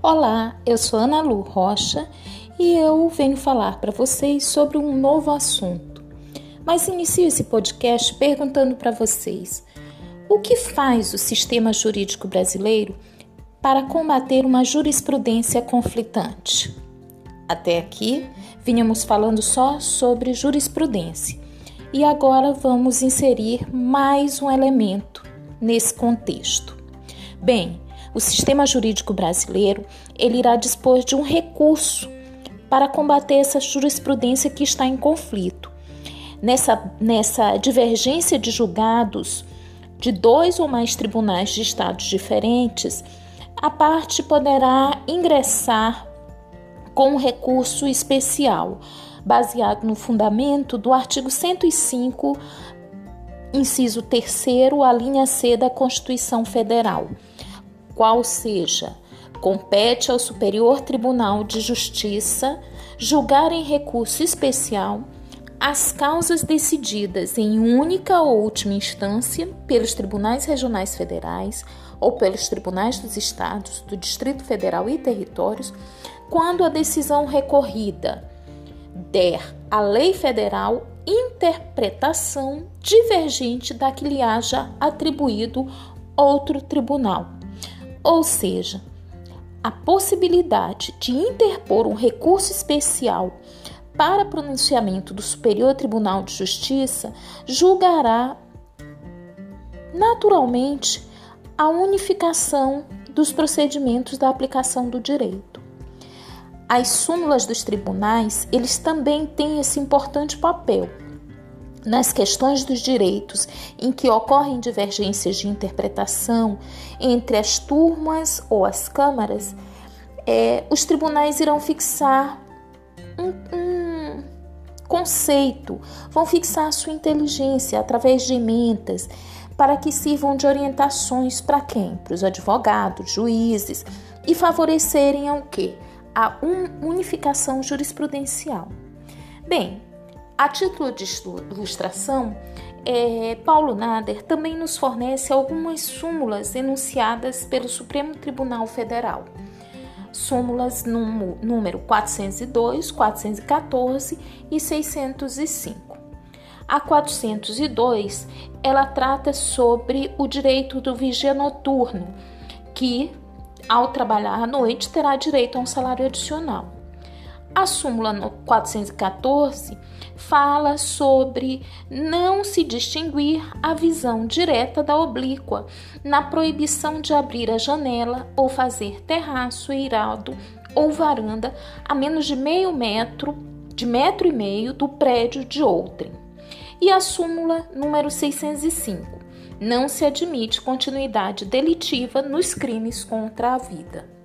Olá, eu sou Ana Lu Rocha e eu venho falar para vocês sobre um novo assunto. Mas inicio esse podcast perguntando para vocês: o que faz o sistema jurídico brasileiro para combater uma jurisprudência conflitante? Até aqui, vinhamos falando só sobre jurisprudência e agora vamos inserir mais um elemento nesse contexto. Bem, o sistema jurídico brasileiro ele irá dispor de um recurso para combater essa jurisprudência que está em conflito. Nessa, nessa divergência de julgados de dois ou mais tribunais de estados diferentes, a parte poderá ingressar com um recurso especial, baseado no fundamento do artigo 105, inciso 3, a linha C da Constituição Federal qual seja, compete ao Superior Tribunal de Justiça julgar em recurso especial as causas decididas em única ou última instância pelos tribunais regionais federais ou pelos tribunais dos estados, do Distrito Federal e territórios, quando a decisão recorrida der à lei federal interpretação divergente da que lhe haja atribuído outro tribunal ou seja, a possibilidade de interpor um recurso especial para pronunciamento do Superior Tribunal de Justiça julgará naturalmente a unificação dos procedimentos da aplicação do direito. As súmulas dos tribunais, eles também têm esse importante papel nas questões dos direitos em que ocorrem divergências de interpretação entre as turmas ou as câmaras, é, os tribunais irão fixar um, um conceito, vão fixar sua inteligência através de emendas para que sirvam de orientações para quem? Para os advogados, juízes e favorecerem ao que? A unificação jurisprudencial. Bem, a título de ilustração, é, Paulo Nader também nos fornece algumas súmulas enunciadas pelo Supremo Tribunal Federal. Súmulas número 402, 414 e 605. A 402, ela trata sobre o direito do vigia noturno, que ao trabalhar à noite terá direito a um salário adicional. A súmula 414 fala sobre não se distinguir a visão direta da oblíqua na proibição de abrir a janela ou fazer terraço, eirado ou varanda a menos de meio metro, de metro e meio do prédio de outrem. E a súmula número 605. Não se admite continuidade delitiva nos crimes contra a vida.